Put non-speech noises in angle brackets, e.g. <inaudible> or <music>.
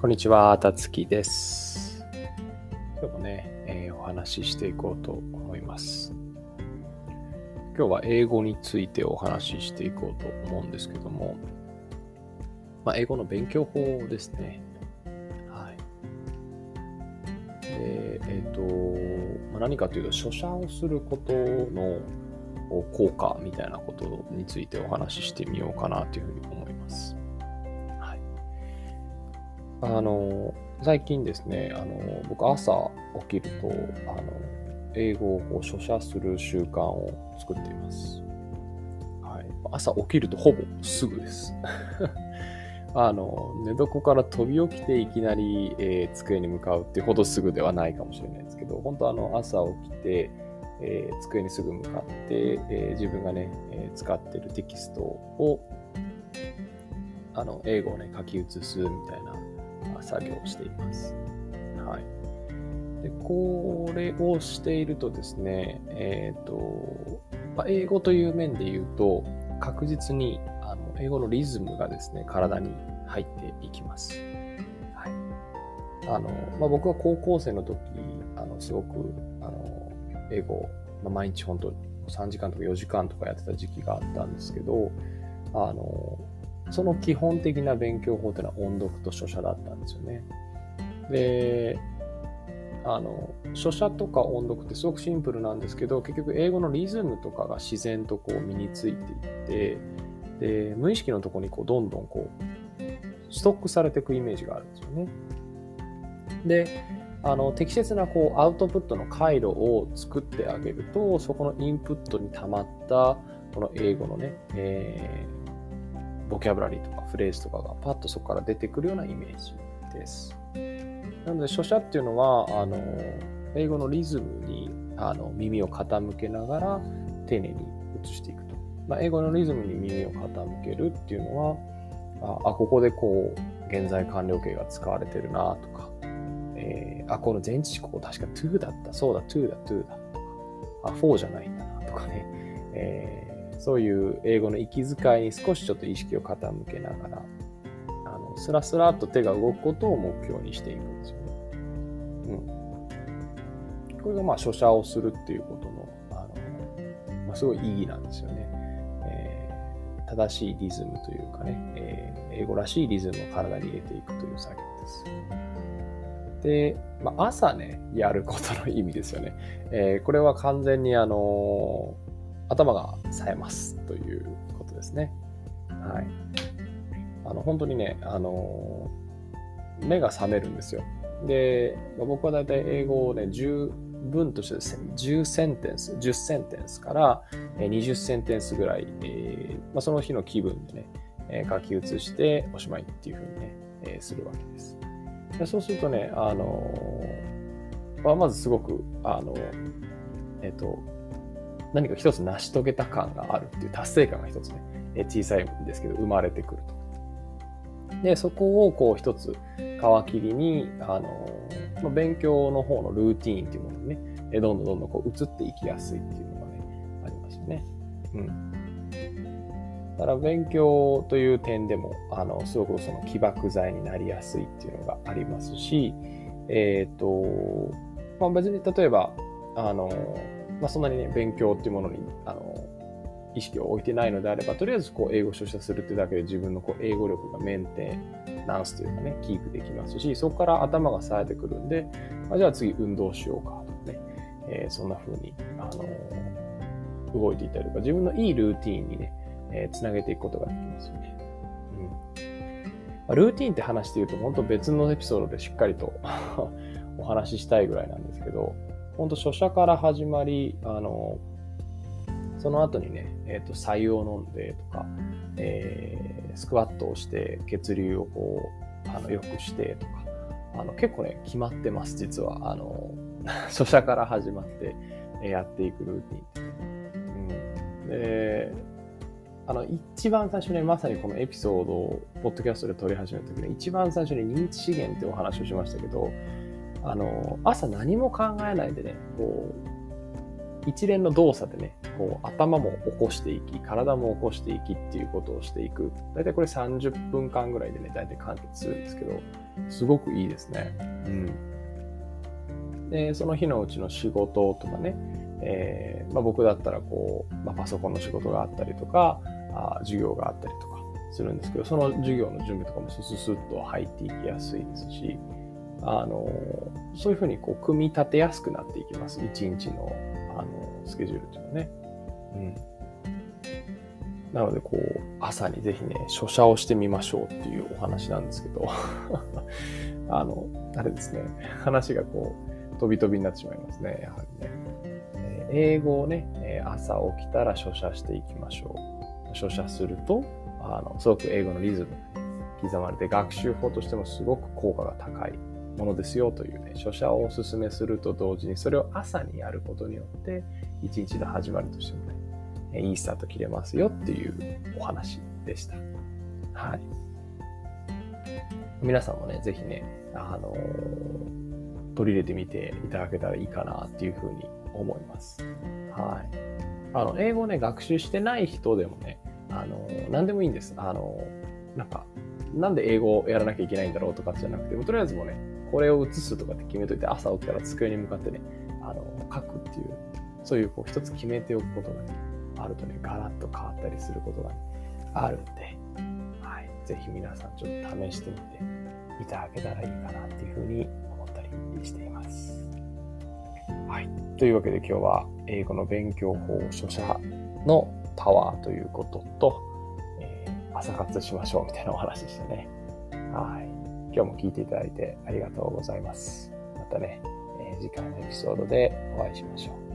こんにちは、たつきです。今日もね、えーお話ししていこうと思います。今日は英語についてお話ししていこうと思うんですけども、まあ、英語の勉強法ですね。はい。で、えっ、と、まあ、何かというと、書写をすることの効果みたいなことについてお話ししてみようかなというふうに思います。あの、最近ですね、あの、僕朝起きると、あの、英語をこう書写する習慣を作っています。はい。朝起きるとほぼすぐです。<laughs> あの、寝床から飛び起きていきなり、えー机に向かうってほどすぐではないかもしれないですけど、本当あの、朝起きて、えー机にすぐ向かって、えー自分がね、え使ってるテキストを、あの、英語をね、書き写すみたいな作業をしています。はい。で、これをしているとですね、えっ、と、まあ、英語という面で言うと、確実にあの英語のリズムがですね、体に入っていきます。はい。あの、まあ、僕は高校生の時、あの、すごく、あの、英語、まあ、毎日本当3時間とか4時間とかやってた時期があったんですけど、あの、その基本的な勉強法というのは音読と書写だったんですよね。で、あの、書写とか音読ってすごくシンプルなんですけど、結局英語のリズムとかが自然とこう身についていって、で、無意識のとこにこうどんどんこう、ストックされていくイメージがあるんですよね。で、あの適切なこうアウトプットの回路を作ってあげると、そこのインプットに溜まったこの英語のね、えボキャブラリーとかフレーズとかがパッとそこから出てくるようなイメージです。なので、書写っていうのは、あの英語のリズムにあの耳を傾けながら丁寧に移していくと。まあ、英語のリズムに耳を傾けるっていうのは、あ、あここでこう、現在完了形が使われてるなとか、えーあ、この前置詞ここ確か to だった、そうだ、to だ、to だとか、あ、for じゃないんだなとかね、えーそういう英語の息遣いに少しちょっと意識を傾けながら、あのスラスラっと手が動くことを目標にしていくんですよね。うん。これがまあ書写をするっていうことの、あの、まあ、すごい意義なんですよね。えー正しいリズムというかね、えー英語らしいリズムを体に入れていくという作業です。で、まあ、朝ね、やることの意味ですよね。えーこれは完全にあのー頭が冴えますということですね。はい。あの、本当にね、あの目が覚めるんですよ。で、僕はだいたい英語をね、10文としてですね、10センテンス、10センテンスからえー20センテンスぐらい、えーまあ、その日の気分でね、え書き写しておしまいっていうふうにね、えするわけです。でそうするとね、あのーまあ、まずすごく、あのえっ、と、何か一つ成し遂げた感があるっていう達成感が一つね、え小さいんですけど、生まれてくると。で、そこをこう一つ皮切りに、あの勉強の方のルーティーンっていうものにね、どんどんどんどんこう移っていきやすいっていうのがね、ありますよね。うん。だから勉強という点でも、あの、すごくその起爆剤になりやすいっていうのがありますし、えっ、と、まあ別に例えば、あの、まあそんなにね、勉強っていうものに、あの、意識を置いてないのであれば、とりあえずこう英語を書写するってだけで自分のこう英語力がメンテナンスというかね、キープできますし、そこから頭が冴えてくるんで、まあ、じゃあ次運動しようかとかね、えーそんな風に、あの動いていたりとか、自分のいいルーティーンにね、えーつなげていくことができますよね。うんルーティーンって話して言うと、本当別のエピソードでしっかりと <laughs> お話ししたいぐらいなんですけど、本当書写から始まり、あの、その後にね、えっ、と、白湯を飲んでとか、えースクワットをして血流をこう、あの、良くしてとか、あの、結構ね、決まってます、実は。あの、<laughs> 書写から始まってえやっていくルーティン。うん。で、あの、一番最初にまさにこのエピソードを、ポッドキャストで撮り始めた時に、一番最初に認知資源ってお話をしましたけど、あの、朝何も考えないでね、こう、一連の動作でね、こう頭も起こしていき、体も起こしていきっていうことをしていく。だいたいこれ30分間ぐらいでね、だいたい完結するんですけど、すごくいいですね。うん。で、その日のうちの仕事とかね、えー、まあ、僕だったらこう、まあ、パソコンの仕事があったりとか、あ授業があったりとかするんですけど、その授業の準備とかもスススッと入っていきやすいですし、あの、そういうふうにこう、組み立てやすくなっていきます。一日の、あの、スケジュールっていうのはね。うん。なので、こう、朝にぜひね、書写をしてみましょうっていうお話なんですけど、<laughs> あの、あれですね、話がこう、飛び飛びになってしまいますね、やはりね。え英語をね、朝起きたら書写していきましょう。書写すると、あの、すごく英語のリズムが、刻まれて、学習法としてもすごく効果が高いものですよというね、書写をお勧めすると同時に、それを朝にやることによって、一日の始まりとしてもね、いいスタート切れますよっていうお話でした。はい。皆さんもね、ぜひね、あのー、取り入れてみていただけたらいいかなっていうふうに思います。はい。あの、英語をね、学習してない人でもね、あのー、何でもいいんです。あのー、なんか、なんで英語をやらなきゃいけないんだろうとかじゃなくて、とりあえずもね、これを写すとかって決めといて、朝起きたら机に向かってね、あの、書くっていう、そういうこう一つ決めておくことがね、あるとね、ガラッと変わったりすることが、ね、あるんで、はい。ぜひ皆さんちょっと試してみていただけたらいいかなっていうふうに思ったりしています。はい。というわけで今日は英語の勉強法書写のパワーということと、えー、朝活しましょうみたいなお話でしたね。はい。今日も聞いていただいてありがとうございます。またね、えー、次回のエピソードでお会いしましょう。